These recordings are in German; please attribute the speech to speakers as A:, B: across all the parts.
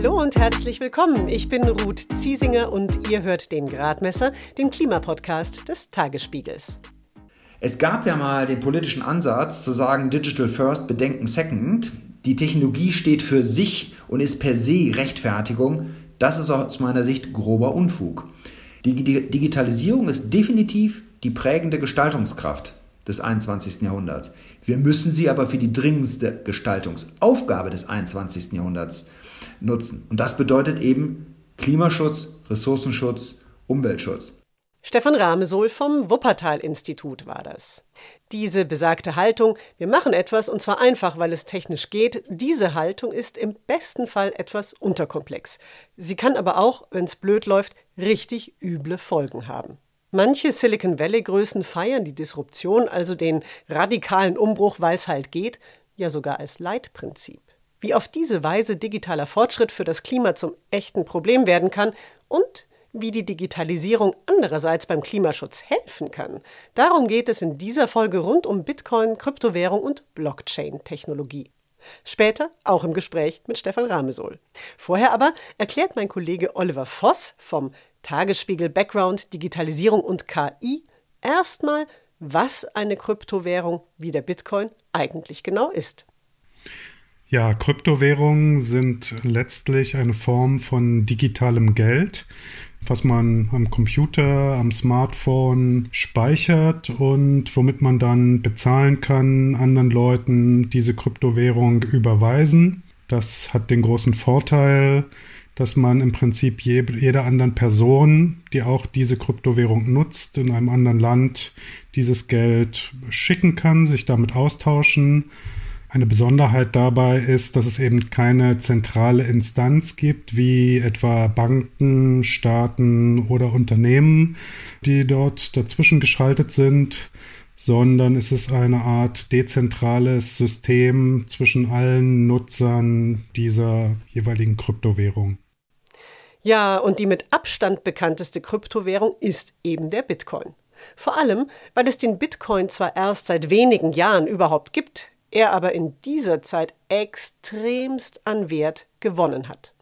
A: Hallo und herzlich willkommen. Ich bin Ruth Ziesinger und ihr hört den Gradmesser, den Klimapodcast des Tagesspiegels.
B: Es gab ja mal den politischen Ansatz zu sagen, Digital First, Bedenken Second. Die Technologie steht für sich und ist per se Rechtfertigung. Das ist aus meiner Sicht grober Unfug. Die Digitalisierung ist definitiv die prägende Gestaltungskraft des 21. Jahrhunderts. Wir müssen sie aber für die dringendste Gestaltungsaufgabe des 21. Jahrhunderts nutzen. Und das bedeutet eben Klimaschutz, Ressourcenschutz, Umweltschutz.
A: Stefan Ramesohl vom Wuppertal-Institut war das. Diese besagte Haltung, wir machen etwas und zwar einfach, weil es technisch geht, diese Haltung ist im besten Fall etwas unterkomplex. Sie kann aber auch, wenn es blöd läuft, richtig üble Folgen haben. Manche Silicon Valley-Größen feiern die Disruption, also den radikalen Umbruch, weil es halt geht, ja sogar als Leitprinzip. Wie auf diese Weise digitaler Fortschritt für das Klima zum echten Problem werden kann und wie die Digitalisierung andererseits beim Klimaschutz helfen kann. Darum geht es in dieser Folge rund um Bitcoin, Kryptowährung und Blockchain-Technologie. Später auch im Gespräch mit Stefan Ramesohl. Vorher aber erklärt mein Kollege Oliver Voss vom Tagesspiegel Background Digitalisierung und KI erstmal, was eine Kryptowährung wie der Bitcoin eigentlich genau ist.
C: Ja, Kryptowährungen sind letztlich eine Form von digitalem Geld, was man am Computer, am Smartphone speichert und womit man dann bezahlen kann, anderen Leuten diese Kryptowährung überweisen. Das hat den großen Vorteil, dass man im Prinzip jeder anderen Person, die auch diese Kryptowährung nutzt, in einem anderen Land dieses Geld schicken kann, sich damit austauschen eine Besonderheit dabei ist, dass es eben keine zentrale Instanz gibt, wie etwa Banken, Staaten oder Unternehmen, die dort dazwischen geschaltet sind, sondern es ist eine Art dezentrales System zwischen allen Nutzern dieser jeweiligen Kryptowährung.
A: Ja, und die mit Abstand bekannteste Kryptowährung ist eben der Bitcoin. Vor allem, weil es den Bitcoin zwar erst seit wenigen Jahren überhaupt gibt, er aber in dieser Zeit extremst an Wert gewonnen hat.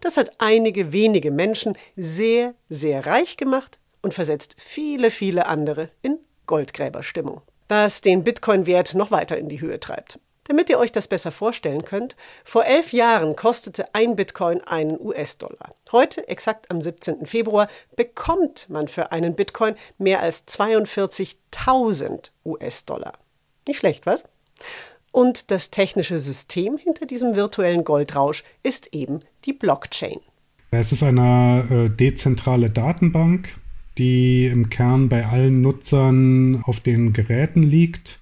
A: Das hat einige wenige Menschen sehr, sehr reich gemacht und versetzt viele, viele andere in Goldgräberstimmung, was den Bitcoin-Wert noch weiter in die Höhe treibt. Damit ihr euch das besser vorstellen könnt, vor elf Jahren kostete ein Bitcoin einen US-Dollar. Heute, exakt am 17. Februar, bekommt man für einen Bitcoin mehr als 42.000 US-Dollar. Nicht schlecht, was? Und das technische System hinter diesem virtuellen Goldrausch ist eben die Blockchain.
C: Es ist eine äh, dezentrale Datenbank, die im Kern bei allen Nutzern auf den Geräten liegt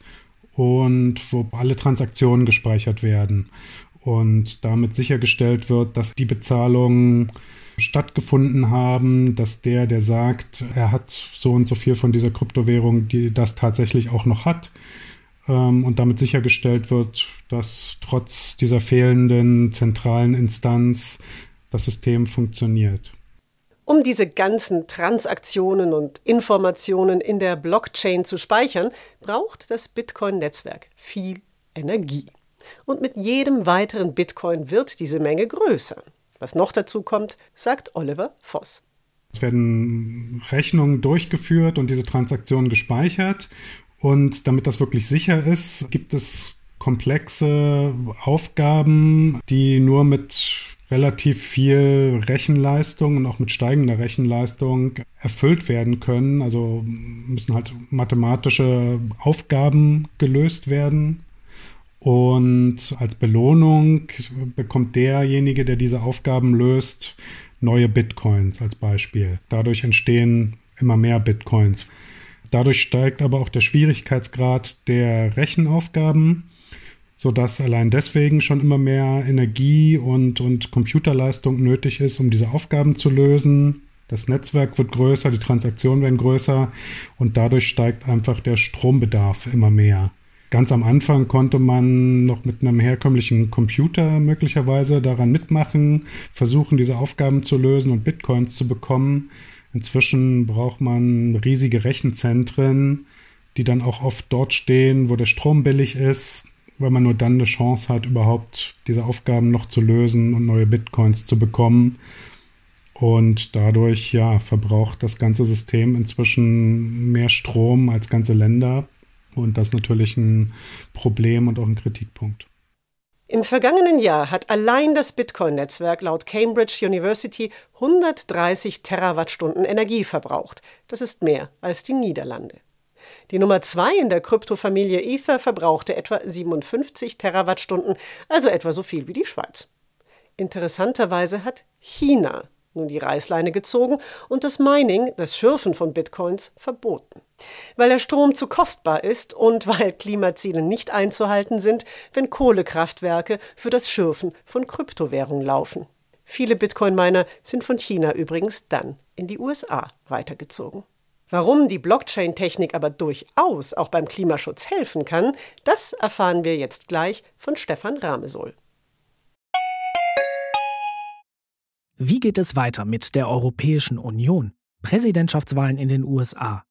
C: und wo alle Transaktionen gespeichert werden und damit sichergestellt wird, dass die Bezahlungen stattgefunden haben, dass der, der sagt, er hat so und so viel von dieser Kryptowährung, die das tatsächlich auch noch hat, ähm, und damit sichergestellt wird, dass trotz dieser fehlenden zentralen Instanz das System funktioniert.
A: Um diese ganzen Transaktionen und Informationen in der Blockchain zu speichern, braucht das Bitcoin-Netzwerk viel Energie. Und mit jedem weiteren Bitcoin wird diese Menge größer. Was noch dazu kommt, sagt Oliver Voss.
C: Es werden Rechnungen durchgeführt und diese Transaktionen gespeichert. Und damit das wirklich sicher ist, gibt es komplexe Aufgaben, die nur mit relativ viel Rechenleistung und auch mit steigender Rechenleistung erfüllt werden können. Also müssen halt mathematische Aufgaben gelöst werden. Und als Belohnung bekommt derjenige, der diese Aufgaben löst, neue Bitcoins als Beispiel. Dadurch entstehen immer mehr Bitcoins. Dadurch steigt aber auch der Schwierigkeitsgrad der Rechenaufgaben, sodass allein deswegen schon immer mehr Energie und, und Computerleistung nötig ist, um diese Aufgaben zu lösen. Das Netzwerk wird größer, die Transaktionen werden größer und dadurch steigt einfach der Strombedarf immer mehr. Ganz am Anfang konnte man noch mit einem herkömmlichen Computer möglicherweise daran mitmachen, versuchen, diese Aufgaben zu lösen und Bitcoins zu bekommen. Inzwischen braucht man riesige Rechenzentren, die dann auch oft dort stehen, wo der Strom billig ist, weil man nur dann eine Chance hat, überhaupt diese Aufgaben noch zu lösen und neue Bitcoins zu bekommen. Und dadurch, ja, verbraucht das ganze System inzwischen mehr Strom als ganze Länder. Und das ist natürlich ein Problem und auch ein Kritikpunkt.
A: Im vergangenen Jahr hat allein das Bitcoin-Netzwerk laut Cambridge University 130 Terawattstunden Energie verbraucht. Das ist mehr als die Niederlande. Die Nummer zwei in der Kryptofamilie Ether verbrauchte etwa 57 Terawattstunden, also etwa so viel wie die Schweiz. Interessanterweise hat China nun die Reißleine gezogen und das Mining, das Schürfen von Bitcoins, verboten. Weil der Strom zu kostbar ist und weil Klimaziele nicht einzuhalten sind, wenn Kohlekraftwerke für das Schürfen von Kryptowährungen laufen. Viele Bitcoin-Miner sind von China übrigens dann in die USA weitergezogen. Warum die Blockchain-Technik aber durchaus auch beim Klimaschutz helfen kann, das erfahren wir jetzt gleich von Stefan Ramesohl.
D: Wie geht es weiter mit der Europäischen Union? Präsidentschaftswahlen in den USA,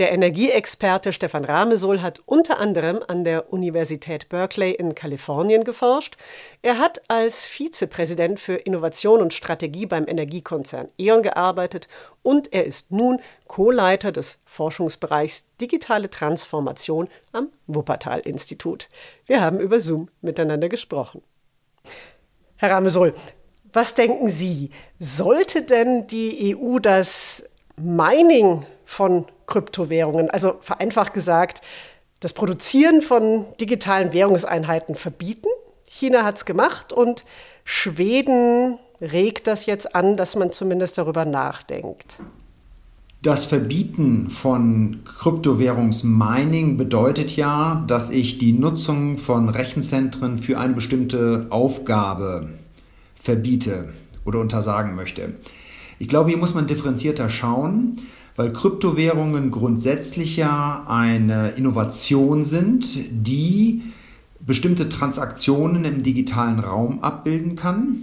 A: Der Energieexperte Stefan Ramesohl hat unter anderem an der Universität Berkeley in Kalifornien geforscht. Er hat als Vizepräsident für Innovation und Strategie beim Energiekonzern E.ON gearbeitet und er ist nun Co-Leiter des Forschungsbereichs Digitale Transformation am Wuppertal-Institut. Wir haben über Zoom miteinander gesprochen. Herr Ramesohl, was denken Sie? Sollte denn die EU das Mining von Kryptowährungen, also vereinfacht gesagt, das Produzieren von digitalen Währungseinheiten verbieten. China hat es gemacht und Schweden regt das jetzt an, dass man zumindest darüber nachdenkt.
B: Das Verbieten von Kryptowährungsmining bedeutet ja, dass ich die Nutzung von Rechenzentren für eine bestimmte Aufgabe verbiete oder untersagen möchte. Ich glaube, hier muss man differenzierter schauen weil Kryptowährungen grundsätzlich ja eine Innovation sind, die bestimmte Transaktionen im digitalen Raum abbilden kann.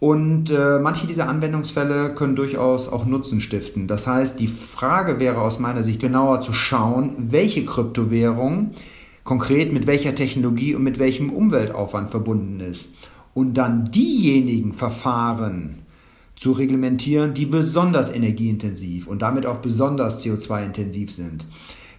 B: Und äh, manche dieser Anwendungsfälle können durchaus auch Nutzen stiften. Das heißt, die Frage wäre aus meiner Sicht genauer zu schauen, welche Kryptowährung konkret mit welcher Technologie und mit welchem Umweltaufwand verbunden ist. Und dann diejenigen Verfahren zu reglementieren, die besonders energieintensiv und damit auch besonders CO2-intensiv sind.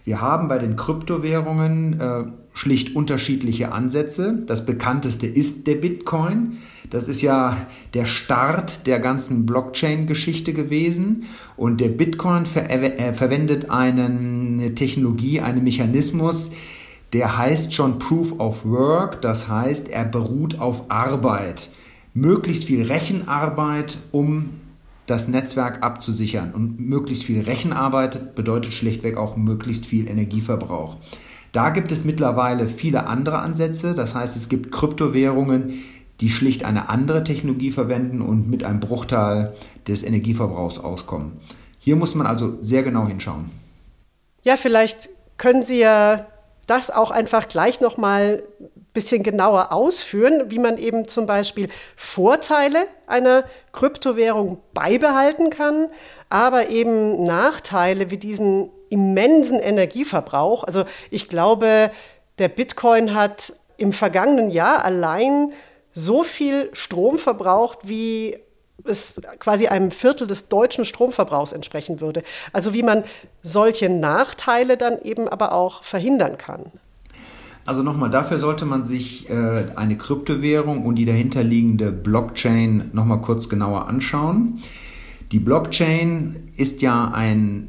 B: Wir haben bei den Kryptowährungen äh, schlicht unterschiedliche Ansätze. Das bekannteste ist der Bitcoin. Das ist ja der Start der ganzen Blockchain-Geschichte gewesen. Und der Bitcoin ver äh, verwendet einen, eine Technologie, einen Mechanismus, der heißt schon Proof of Work. Das heißt, er beruht auf Arbeit möglichst viel Rechenarbeit, um das Netzwerk abzusichern. Und möglichst viel Rechenarbeit bedeutet schlichtweg auch möglichst viel Energieverbrauch. Da gibt es mittlerweile viele andere Ansätze. Das heißt, es gibt Kryptowährungen, die schlicht eine andere Technologie verwenden und mit einem Bruchteil des Energieverbrauchs auskommen. Hier muss man also sehr genau hinschauen.
A: Ja, vielleicht können Sie ja das auch einfach gleich noch mal bisschen genauer ausführen, wie man eben zum Beispiel Vorteile einer Kryptowährung beibehalten kann, aber eben Nachteile wie diesen immensen Energieverbrauch. Also ich glaube, der Bitcoin hat im vergangenen Jahr allein so viel Strom verbraucht, wie es quasi einem Viertel des deutschen Stromverbrauchs entsprechen würde. Also wie man solche Nachteile dann eben aber auch verhindern kann.
B: Also nochmal, dafür sollte man sich äh, eine Kryptowährung und die dahinterliegende Blockchain nochmal kurz genauer anschauen. Die Blockchain ist ja ein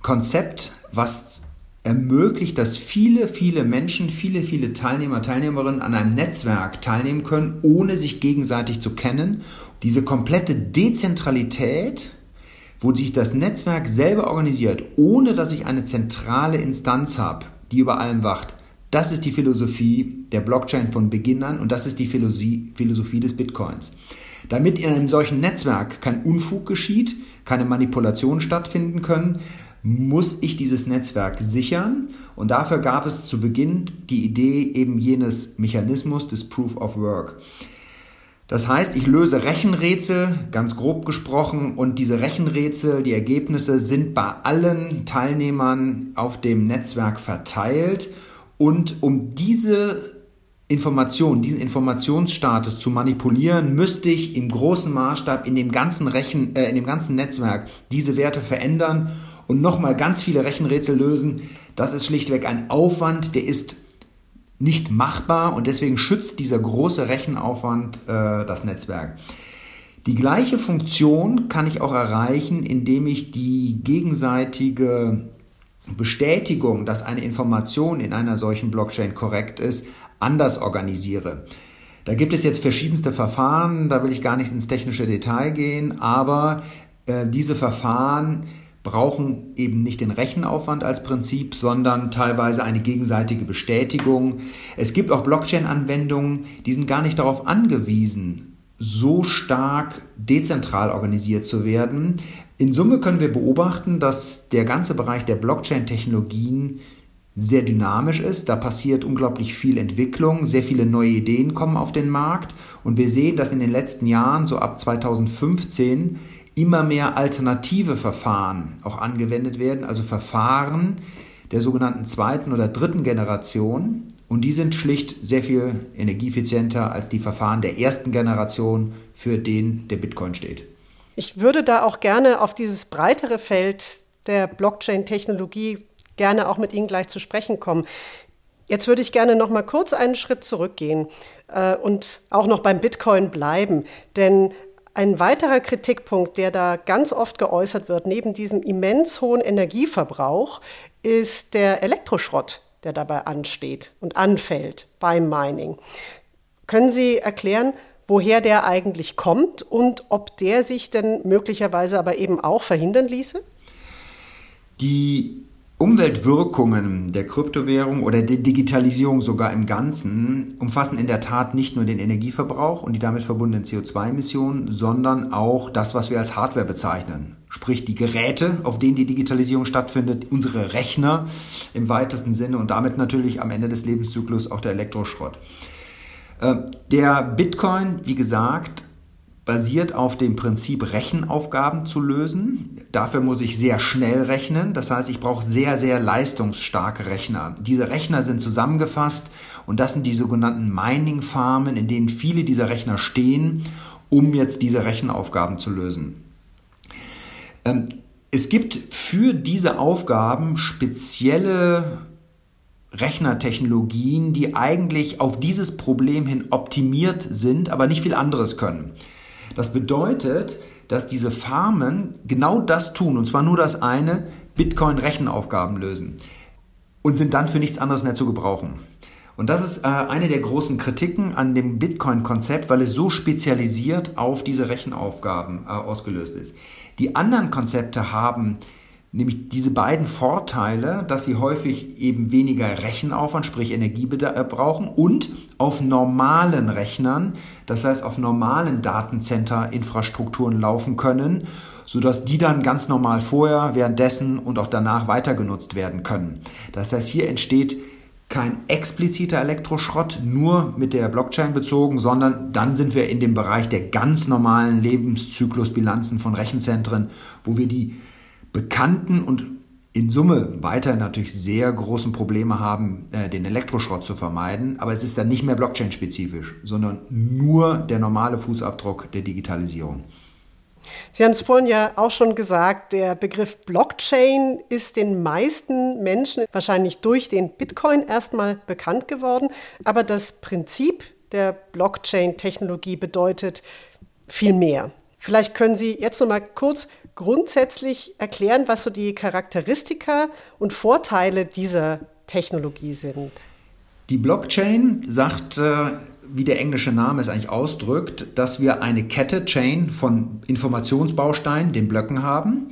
B: Konzept, was ermöglicht, dass viele, viele Menschen, viele, viele Teilnehmer, Teilnehmerinnen an einem Netzwerk teilnehmen können, ohne sich gegenseitig zu kennen. Diese komplette Dezentralität, wo sich das Netzwerk selber organisiert, ohne dass ich eine zentrale Instanz habe, die über allem wacht, Das ist die Philosophie der Blockchain von Beginn an und das ist die Philosophie des Bitcoins. Damit in einem solchen Netzwerk kein Unfug geschieht, keine Manipulationen stattfinden können, muss ich dieses Netzwerk sichern und dafür gab es zu Beginn die Idee eben jenes Mechanismus des Proof of Work. Das heißt, ich löse Rechenrätsel, ganz grob gesprochen, und diese Rechenrätsel, die Ergebnisse sind bei allen Teilnehmern auf dem Netzwerk verteilt. Und um diese Information, diesen Informationsstatus zu manipulieren, müsste ich im großen Maßstab in dem ganzen Rechen, äh, in dem ganzen Netzwerk diese Werte verändern und nochmal ganz viele Rechenrätsel lösen. Das ist schlichtweg ein Aufwand, der ist nicht machbar und deswegen schützt dieser große Rechenaufwand äh, das Netzwerk. Die gleiche Funktion kann ich auch erreichen, indem ich die gegenseitige Bestätigung, dass eine Information in einer solchen Blockchain korrekt ist, anders organisiere. Da gibt es jetzt verschiedenste Verfahren, da will ich gar nicht ins technische Detail gehen, aber äh, diese Verfahren brauchen eben nicht den Rechenaufwand als Prinzip, sondern teilweise eine gegenseitige Bestätigung. Es gibt auch Blockchain-Anwendungen, die sind gar nicht darauf angewiesen, so stark dezentral organisiert zu werden. In Summe können wir beobachten, dass der ganze Bereich der Blockchain-Technologien sehr dynamisch ist. Da passiert unglaublich viel Entwicklung, sehr viele neue Ideen kommen auf den Markt und wir sehen, dass in den letzten Jahren, so ab 2015, immer mehr alternative Verfahren auch angewendet werden, also Verfahren der sogenannten zweiten oder dritten Generation. Und die sind schlicht sehr viel energieeffizienter als die Verfahren der ersten Generation, für den der Bitcoin steht.
A: Ich würde da auch gerne auf dieses breitere Feld der Blockchain-Technologie gerne auch mit Ihnen gleich zu sprechen kommen. Jetzt würde ich gerne noch mal kurz einen Schritt zurückgehen äh, und auch noch beim Bitcoin bleiben, denn ein weiterer Kritikpunkt, der da ganz oft geäußert wird, neben diesem immens hohen Energieverbrauch, ist der Elektroschrott, der dabei ansteht und anfällt beim Mining. Können Sie erklären, woher der eigentlich kommt und ob der sich denn möglicherweise aber eben auch verhindern ließe?
B: Die Umweltwirkungen der Kryptowährung oder der Digitalisierung sogar im Ganzen umfassen in der Tat nicht nur den Energieverbrauch und die damit verbundenen CO2-Emissionen, sondern auch das, was wir als Hardware bezeichnen. Sprich die Geräte, auf denen die Digitalisierung stattfindet, unsere Rechner im weitesten Sinne und damit natürlich am Ende des Lebenszyklus auch der Elektroschrott. Äh, der Bitcoin, wie gesagt, basiert auf dem Prinzip, Rechenaufgaben zu lösen. Dafür muss ich sehr schnell rechnen. Das heißt, ich brauche sehr, sehr leistungsstarke Rechner. Diese Rechner sind zusammengefasst und das sind die sogenannten Mining-Farmen, in denen viele dieser Rechner stehen, um jetzt diese Rechenaufgaben zu lösen. Ähm, es gibt für diese Aufgaben spezielle Rechnertechnologien, die eigentlich auf dieses Problem hin optimiert sind, aber nicht viel anderes können. Das bedeutet, dass diese Farmen genau das tun, und zwar nur das eine, Bitcoin-Rechenaufgaben lösen und sind dann für nichts anderes mehr zu gebrauchen. Und das ist äh, eine der großen Kritiken an dem Bitcoin-Konzept, weil es so spezialisiert auf diese Rechenaufgaben äh, ausgelöst ist. Die anderen Konzepte haben Nämlich diese beiden Vorteile, dass sie häufig eben weniger Rechenaufwand, sprich Energie brauchen und auf normalen Rechnern, das heißt auf normalen Datencenter-Infrastrukturen laufen können, sodass die dann ganz normal vorher, währenddessen und auch danach weiter genutzt werden können. Das heißt, hier entsteht kein expliziter Elektroschrott, nur mit der Blockchain bezogen, sondern dann sind wir in dem Bereich der ganz normalen Lebenszyklusbilanzen von Rechenzentren, wo wir die bekannten und in Summe weiter natürlich sehr großen Probleme haben, äh, den Elektroschrott zu vermeiden. Aber es ist dann nicht mehr Blockchain-spezifisch, sondern nur der normale Fußabdruck der Digitalisierung.
A: Sie haben es vorhin ja auch schon gesagt, der Begriff Blockchain ist den meisten Menschen wahrscheinlich durch den Bitcoin erstmal bekannt geworden. Aber das Prinzip der Blockchain-Technologie bedeutet viel mehr. Vielleicht können Sie jetzt noch mal kurz grundsätzlich erklären, was so die Charakteristika und Vorteile dieser Technologie sind?
B: Die Blockchain sagt, äh, wie der englische Name es eigentlich ausdrückt, dass wir eine Kette, Chain von Informationsbausteinen, den Blöcken haben.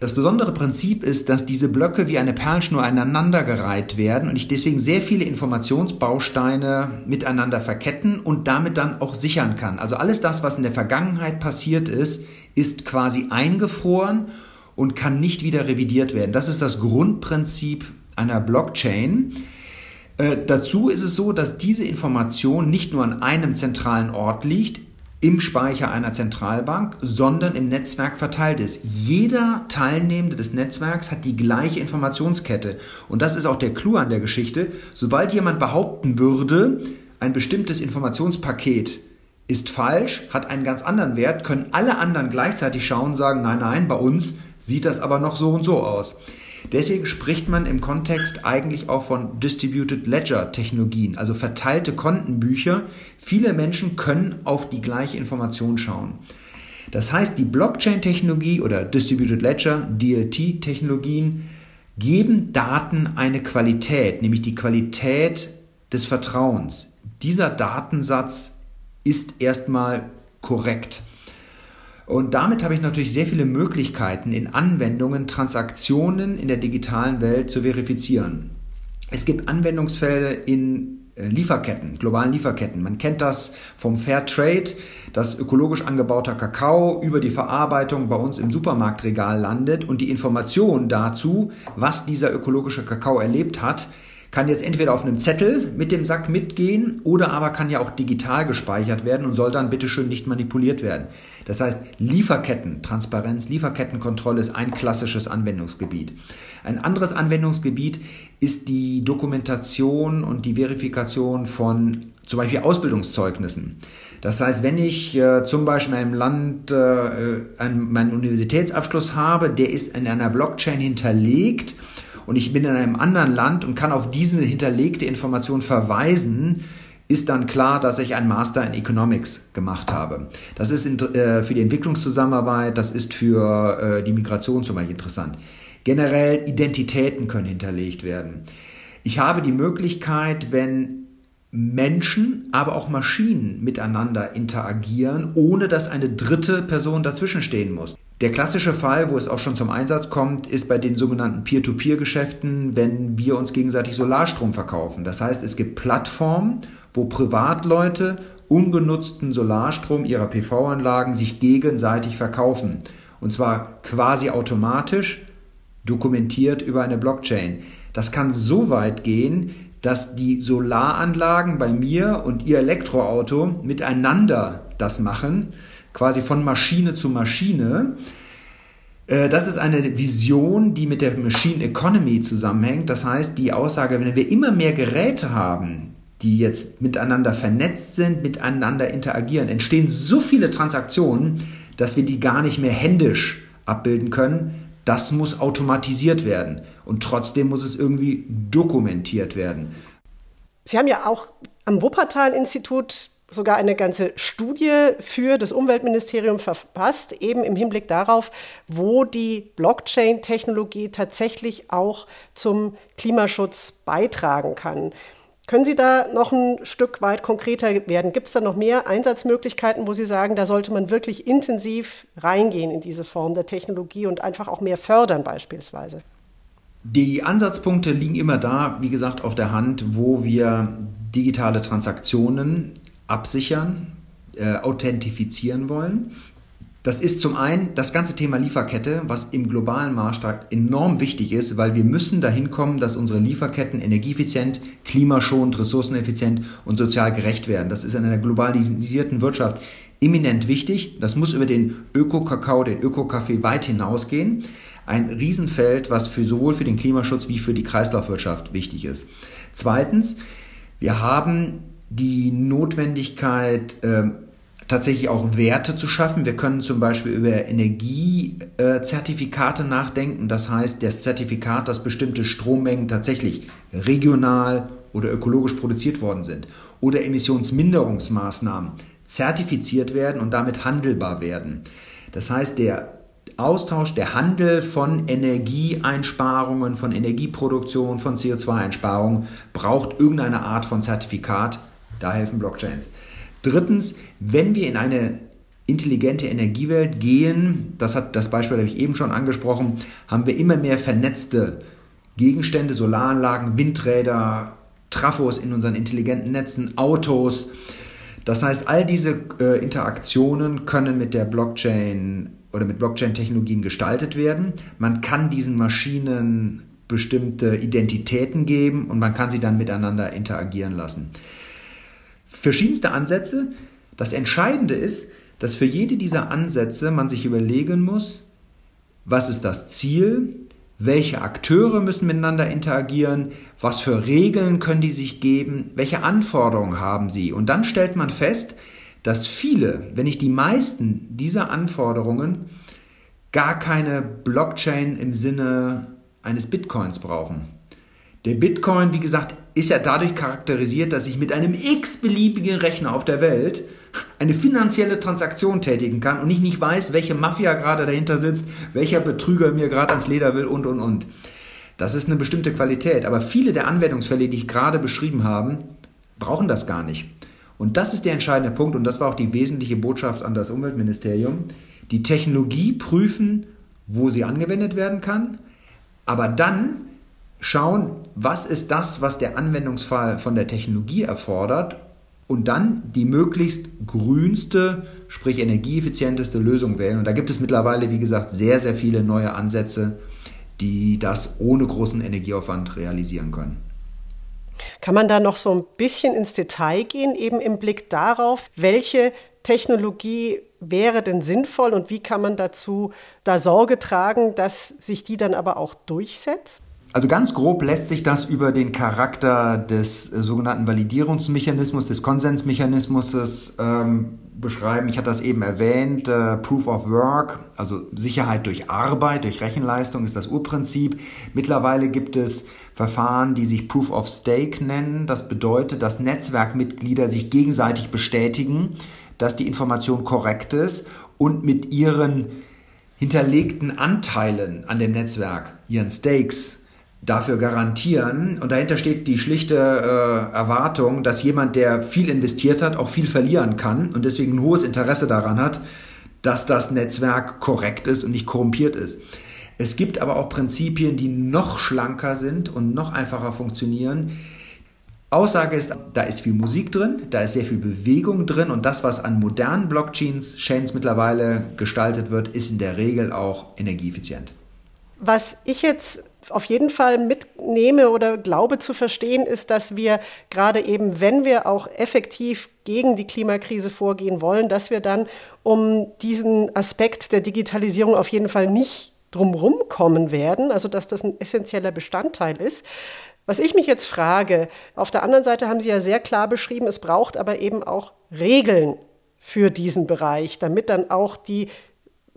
B: Das besondere Prinzip ist, dass diese Blöcke wie eine Perlschnur aneinandergereiht werden und ich deswegen sehr viele Informationsbausteine miteinander verketten und damit dann auch sichern kann. Also alles das, was in der Vergangenheit passiert ist, ist quasi eingefroren und kann nicht wieder revidiert werden. Das ist das Grundprinzip einer Blockchain. Äh, dazu ist es so, dass diese Information nicht nur an einem zentralen Ort liegt, im Speicher einer Zentralbank, sondern im Netzwerk verteilt ist. Jeder Teilnehmende des Netzwerks hat die gleiche Informationskette. Und das ist auch der Clou an der Geschichte. Sobald jemand behaupten würde, ein bestimmtes Informationspaket ist falsch, hat einen ganz anderen Wert, können alle anderen gleichzeitig schauen und sagen, nein, nein, bei uns sieht das aber noch so und so aus. Deswegen spricht man im Kontext eigentlich auch von Distributed Ledger Technologien, also verteilte Kontenbücher. Viele Menschen können auf die gleiche Information schauen. Das heißt, die Blockchain-Technologie oder Distributed Ledger, DLT-Technologien geben Daten eine Qualität, nämlich die Qualität des Vertrauens. Dieser Datensatz ist erstmal korrekt. Und damit habe ich natürlich sehr viele Möglichkeiten in Anwendungen, Transaktionen in der digitalen Welt zu verifizieren. Es gibt Anwendungsfälle in äh, Lieferketten, globalen Lieferketten. Man kennt das vom Fair Trade, dass ökologisch angebauter Kakao über die Verarbeitung bei uns im Supermarktregal landet und die Information dazu, was dieser ökologische Kakao erlebt hat, kann jetzt entweder auf einem Zettel mit dem Sack mitgehen oder aber kann ja auch digital gespeichert werden und soll dann bitteschön nicht manipuliert werden. Das heißt, Lieferketten, Transparenz, Lieferkettenkontrolle ist ein klassisches Anwendungsgebiet. Ein anderes Anwendungsgebiet ist die Dokumentation und die Verifikation von zum Beispiel Ausbildungszeugnissen. Das heißt, wenn ich äh, zum Beispiel in einem Land äh, einen, meinen Universitätsabschluss habe, der ist in einer Blockchain hinterlegt und ich bin in einem anderen Land und kann auf diese hinterlegte Information verweisen, ist dann klar, dass ich einen Master in Economics gemacht habe. Das ist äh, für die Entwicklungszusammenarbeit, das ist für äh, die Migration zum Beispiel interessant. Generell Identitäten können hinterlegt werden. Ich habe die Möglichkeit, wenn Menschen, aber auch Maschinen miteinander interagieren, ohne dass eine dritte Person dazwischen stehen muss. Der klassische Fall, wo es auch schon zum Einsatz kommt, ist bei den sogenannten Peer-to-Peer-Geschäften, wenn wir uns gegenseitig Solarstrom verkaufen. Das heißt, es gibt Plattformen, wo Privatleute ungenutzten Solarstrom ihrer PV-Anlagen sich gegenseitig verkaufen. Und zwar quasi automatisch, dokumentiert über eine Blockchain. Das kann so weit gehen, dass die Solaranlagen bei mir und ihr Elektroauto miteinander das machen quasi von Maschine zu Maschine. Äh, das ist eine Vision, die mit der Machine Economy zusammenhängt. Das heißt, die Aussage, wenn wir immer mehr Geräte haben, die jetzt miteinander vernetzt sind, miteinander interagieren, entstehen so viele Transaktionen, dass wir die gar nicht mehr händisch abbilden können. Das muss automatisiert werden und trotzdem muss es irgendwie dokumentiert werden.
A: Sie haben ja auch am Wuppertal-Institut sogar eine ganze Studie für das Umweltministerium verfasst, eben im Hinblick darauf, wo die Blockchain-Technologie tatsächlich auch zum Klimaschutz beitragen kann. Können Sie da noch ein Stück weit konkreter werden? Gibt es da noch mehr Einsatzmöglichkeiten, wo Sie sagen, da sollte man wirklich intensiv reingehen in diese Form der Technologie und einfach auch mehr fördern beispielsweise?
B: Die Ansatzpunkte liegen immer da, wie gesagt, auf der Hand, wo wir digitale Transaktionen absichern, äh, authentifizieren wollen. Das ist zum einen das ganze Thema Lieferkette, was im globalen Maßstab enorm wichtig ist, weil wir müssen dahin kommen, dass unsere Lieferketten energieeffizient, klimaschonend, ressourceneffizient und sozial gerecht werden. Das ist in einer globalisierten Wirtschaft eminent wichtig. Das muss über den Öko-Kakao, den Öko-Kaffee weit hinausgehen. Ein Riesenfeld, was für sowohl für den Klimaschutz wie für die Kreislaufwirtschaft wichtig ist. Zweitens, wir haben die Notwendigkeit, ähm, tatsächlich auch Werte zu schaffen. Wir können zum Beispiel über Energiezertifikate nachdenken. Das heißt, das Zertifikat, dass bestimmte Strommengen tatsächlich regional oder ökologisch produziert worden sind oder Emissionsminderungsmaßnahmen zertifiziert werden und damit handelbar werden. Das heißt, der Austausch, der Handel von Energieeinsparungen, von Energieproduktion, von CO2-Einsparungen braucht irgendeine Art von Zertifikat, da helfen Blockchains. Drittens, wenn wir in eine intelligente Energiewelt gehen, das hat das Beispiel habe ich eben schon angesprochen, haben wir immer mehr vernetzte Gegenstände, Solaranlagen, Windräder, Trafos in unseren intelligenten Netzen, Autos. Das heißt, all diese äh, Interaktionen können mit der Blockchain oder mit Blockchain-Technologien gestaltet werden. Man kann diesen Maschinen bestimmte Identitäten geben und man kann sie dann miteinander interagieren lassen. Verschiedenste Ansätze. Das Entscheidende ist, dass für jede dieser Ansätze man sich überlegen muss, was ist das Ziel, welche Akteure müssen miteinander interagieren, was für Regeln können die sich geben, welche Anforderungen haben sie. Und dann stellt man fest, dass viele, wenn nicht die meisten dieser Anforderungen gar keine Blockchain im Sinne eines Bitcoins brauchen. Der Bitcoin, wie gesagt, ist ja dadurch charakterisiert, dass ich mit einem x-beliebigen Rechner auf der Welt eine finanzielle Transaktion tätigen kann und ich nicht weiß, welche Mafia gerade dahinter sitzt, welcher Betrüger mir gerade ans Leder will und, und, und. Das ist eine bestimmte Qualität. Aber viele der Anwendungsfälle, die ich gerade beschrieben habe, brauchen das gar nicht. Und das ist der entscheidende Punkt und das war auch die wesentliche Botschaft an das Umweltministerium. Die Technologie prüfen, wo sie angewendet werden kann, aber dann schauen, was ist das, was der Anwendungsfall von der Technologie erfordert und dann die möglichst grünste, sprich energieeffizienteste Lösung wählen. Und da gibt es mittlerweile, wie gesagt, sehr, sehr viele neue Ansätze, die das ohne großen Energieaufwand realisieren können.
A: Kann man da noch so ein bisschen ins Detail gehen, eben im Blick darauf, welche Technologie wäre denn sinnvoll und wie kann man dazu da Sorge tragen, dass sich die dann aber auch durchsetzt?
B: Also ganz grob lässt sich das über den Charakter des äh, sogenannten Validierungsmechanismus, des Konsensmechanismus ähm, beschreiben. Ich hatte das eben erwähnt, äh, Proof of Work, also Sicherheit durch Arbeit, durch Rechenleistung ist das Urprinzip. Mittlerweile gibt es Verfahren, die sich Proof of Stake nennen. Das bedeutet, dass Netzwerkmitglieder sich gegenseitig bestätigen, dass die Information korrekt ist und mit ihren hinterlegten Anteilen an dem Netzwerk, ihren Stakes, dafür garantieren. Und dahinter steht die schlichte äh, Erwartung, dass jemand, der viel investiert hat, auch viel verlieren kann und deswegen ein hohes Interesse daran hat, dass das Netzwerk korrekt ist und nicht korrumpiert ist. Es gibt aber auch Prinzipien, die noch schlanker sind und noch einfacher funktionieren. Aussage ist, da ist viel Musik drin, da ist sehr viel Bewegung drin und das, was an modernen Blockchains Chains mittlerweile gestaltet wird, ist in der Regel auch energieeffizient.
A: Was ich jetzt auf jeden Fall mitnehme oder glaube zu verstehen, ist, dass wir gerade eben, wenn wir auch effektiv gegen die Klimakrise vorgehen wollen, dass wir dann um diesen Aspekt der Digitalisierung auf jeden Fall nicht drumherum kommen werden, also dass das ein essentieller Bestandteil ist. Was ich mich jetzt frage, auf der anderen Seite haben Sie ja sehr klar beschrieben, es braucht aber eben auch Regeln für diesen Bereich, damit dann auch die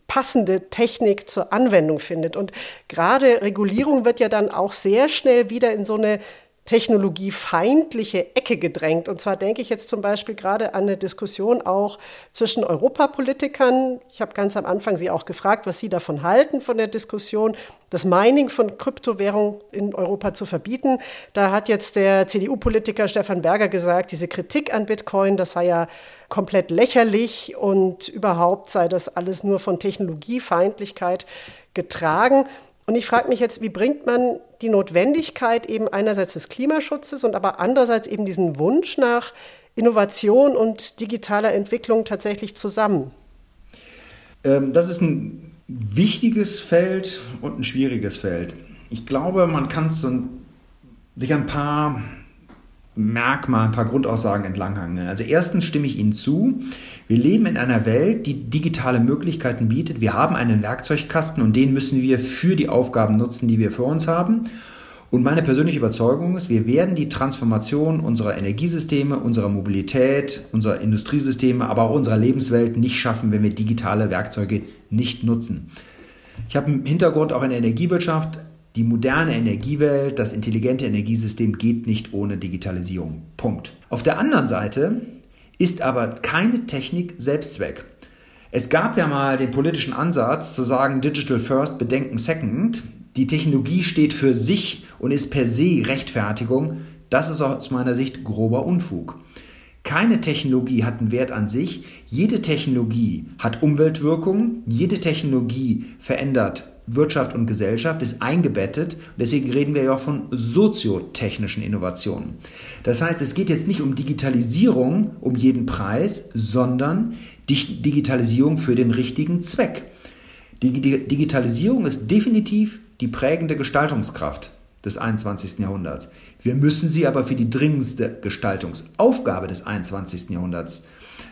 A: passende Technik zur Anwendung findet. Und gerade Regulierung wird ja dann auch sehr schnell wieder in so eine technologiefeindliche Ecke gedrängt. Und zwar denke ich jetzt zum Beispiel gerade an eine Diskussion auch zwischen Europapolitikern. Ich habe ganz am Anfang Sie auch gefragt, was Sie davon halten, von der Diskussion, das Mining von Kryptowährungen in Europa zu verbieten. Da hat jetzt der CDU-Politiker Stefan Berger gesagt, diese Kritik an Bitcoin, das sei ja komplett lächerlich und überhaupt sei das alles nur von Technologiefeindlichkeit getragen. Und ich frage mich jetzt, wie bringt man die Notwendigkeit eben einerseits des Klimaschutzes und aber andererseits eben diesen Wunsch nach Innovation und digitaler Entwicklung tatsächlich zusammen?
B: Ähm, das ist ein wichtiges Feld und ein schwieriges Feld. Ich glaube, man kann sich ein paar Merkmale, ein paar Grundaussagen entlanghangeln. Also erstens stimme ich Ihnen zu, wir leben in einer Welt, die digitale Möglichkeiten bietet. Wir haben einen Werkzeugkasten und den müssen wir für die Aufgaben nutzen, die wir vor uns haben. Und meine persönliche Überzeugung ist, wir werden die Transformation unserer Energiesysteme, unserer Mobilität, unserer Industriesysteme, aber auch unserer Lebenswelt nicht schaffen, wenn wir digitale Werkzeuge nicht nutzen. Ich habe im Hintergrund auch in der Energiewirtschaft die moderne Energiewelt, das intelligente Energiesystem geht nicht ohne Digitalisierung. Punkt. Auf der anderen Seite ist aber keine Technik Selbstzweck. Es gab ja mal den politischen Ansatz zu sagen, Digital First, Bedenken Second. Die Technologie steht für sich und ist per se Rechtfertigung. Das ist aus meiner Sicht grober Unfug. Keine Technologie hat einen Wert an sich. Jede Technologie hat Umweltwirkungen. Jede Technologie verändert Wirtschaft und Gesellschaft, ist eingebettet. Deswegen reden wir ja auch von soziotechnischen Innovationen. Das heißt, es geht jetzt nicht um Digitalisierung um jeden Preis, sondern Digitalisierung für den richtigen Zweck. Die Digitalisierung ist definitiv die prägende Gestaltungskraft des 21. Jahrhunderts. Wir müssen sie aber für die dringendste Gestaltungsaufgabe des 21. Jahrhunderts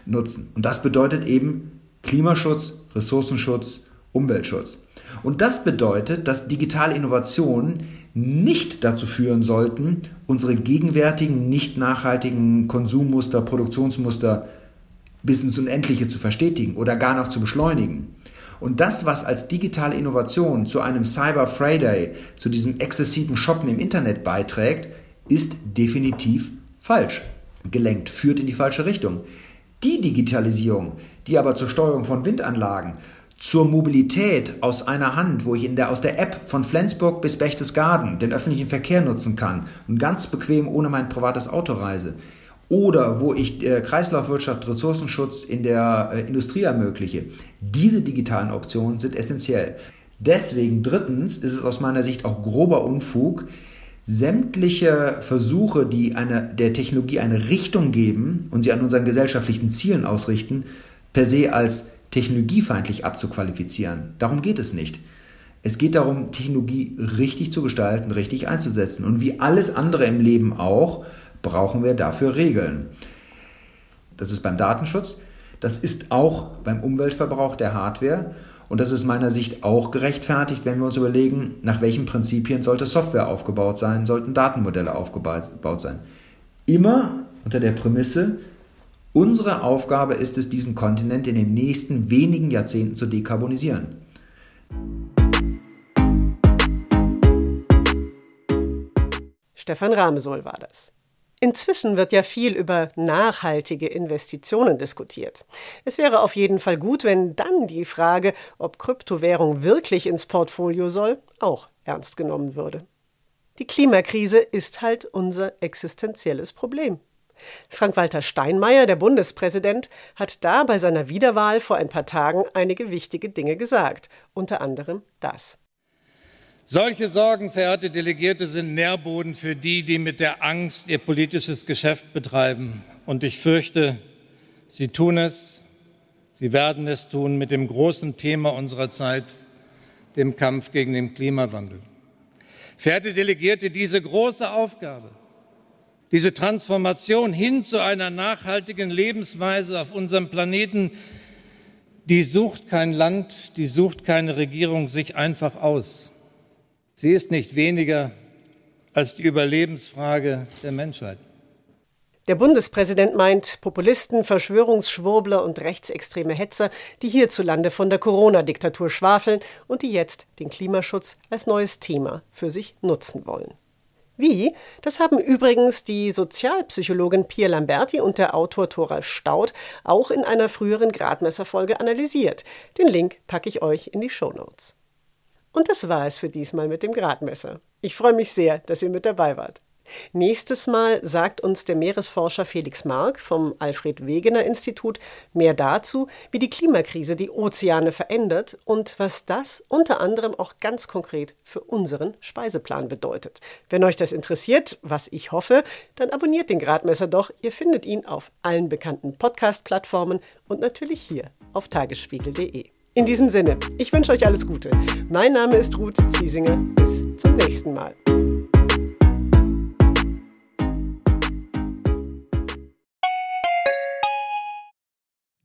B: nutzen. Und das bedeutet eben Klimaschutz, Ressourcenschutz, Umweltschutz. Und das bedeutet, dass digitale Innovationen nicht dazu führen sollten, unsere gegenwärtigen, nicht nachhaltigen Konsummuster, Produktionsmuster bis ins Unendliche zu verstetigen oder gar noch zu beschleunigen. Und das, was als digitale Innovation zu einem Cyber Friday, zu diesem exzessiven Shoppen im Internet beiträgt, ist definitiv falsch. Gelenkt, führt in die falsche Richtung. Die Digitalisierung, die aber zur Steuerung von Windanlagen, zur Mobilität aus einer Hand, wo ich in der, aus der App von Flensburg bis Berchtesgaden den öffentlichen Verkehr nutzen kann und ganz bequem ohne mein privates Auto reise, oder wo ich äh, Kreislaufwirtschaft, Ressourcenschutz in der äh, Industrie ermögliche. Diese digitalen Optionen sind essentiell. Deswegen drittens ist es aus meiner Sicht auch grober Unfug, sämtliche Versuche, die eine, der Technologie eine Richtung geben und sie an unseren gesellschaftlichen Zielen ausrichten, per se als technologiefeindlich abzuqualifizieren. Darum geht es nicht. Es geht darum, Technologie richtig zu gestalten, richtig einzusetzen. Und wie alles andere im Leben auch, brauchen wir dafür Regeln. Das ist beim Datenschutz, das ist auch beim Umweltverbrauch der Hardware und das ist meiner Sicht auch gerechtfertigt, wenn wir uns überlegen, nach welchen Prinzipien sollte Software aufgebaut sein, sollten Datenmodelle aufgebaut sein. Immer unter der Prämisse, unsere Aufgabe ist es, diesen Kontinent in den nächsten wenigen Jahrzehnten zu dekarbonisieren.
A: Stefan Ramesohl war das. Inzwischen wird ja viel über nachhaltige Investitionen diskutiert. Es wäre auf jeden Fall gut, wenn dann die Frage, ob Kryptowährung wirklich ins Portfolio soll, auch ernst genommen würde. Die Klimakrise ist halt unser existenzielles Problem. Frank-Walter Steinmeier, der Bundespräsident, hat da bei seiner Wiederwahl vor ein paar Tagen einige wichtige Dinge gesagt, unter anderem das.
E: Solche Sorgen, verehrte Delegierte, sind Nährboden für die, die mit der Angst ihr politisches Geschäft betreiben. Und ich fürchte, sie tun es, sie werden es tun mit dem großen Thema unserer Zeit, dem Kampf gegen den Klimawandel. Verehrte Delegierte, diese große Aufgabe, diese Transformation hin zu einer nachhaltigen Lebensweise auf unserem Planeten, die sucht kein Land, die sucht keine Regierung sich einfach aus. Sie ist nicht weniger als die Überlebensfrage der Menschheit.
A: Der Bundespräsident meint Populisten, Verschwörungsschwurbler und rechtsextreme Hetzer, die hierzulande von der Corona-Diktatur schwafeln und die jetzt den Klimaschutz als neues Thema für sich nutzen wollen. Wie? Das haben übrigens die Sozialpsychologin Pia Lamberti und der Autor Thoralf Staud auch in einer früheren Gradmesserfolge analysiert. Den Link packe ich euch in die Show Notes. Und das war es für diesmal mit dem Gradmesser. Ich freue mich sehr, dass ihr mit dabei wart. Nächstes Mal sagt uns der Meeresforscher Felix Mark vom Alfred Wegener Institut mehr dazu, wie die Klimakrise die Ozeane verändert und was das unter anderem auch ganz konkret für unseren Speiseplan bedeutet. Wenn euch das interessiert, was ich hoffe, dann abonniert den Gradmesser doch. Ihr findet ihn auf allen bekannten Podcast-Plattformen und natürlich hier auf tagesspiegel.de. In diesem Sinne, ich wünsche euch alles Gute. Mein Name ist Ruth Ziesinger. Bis zum nächsten Mal.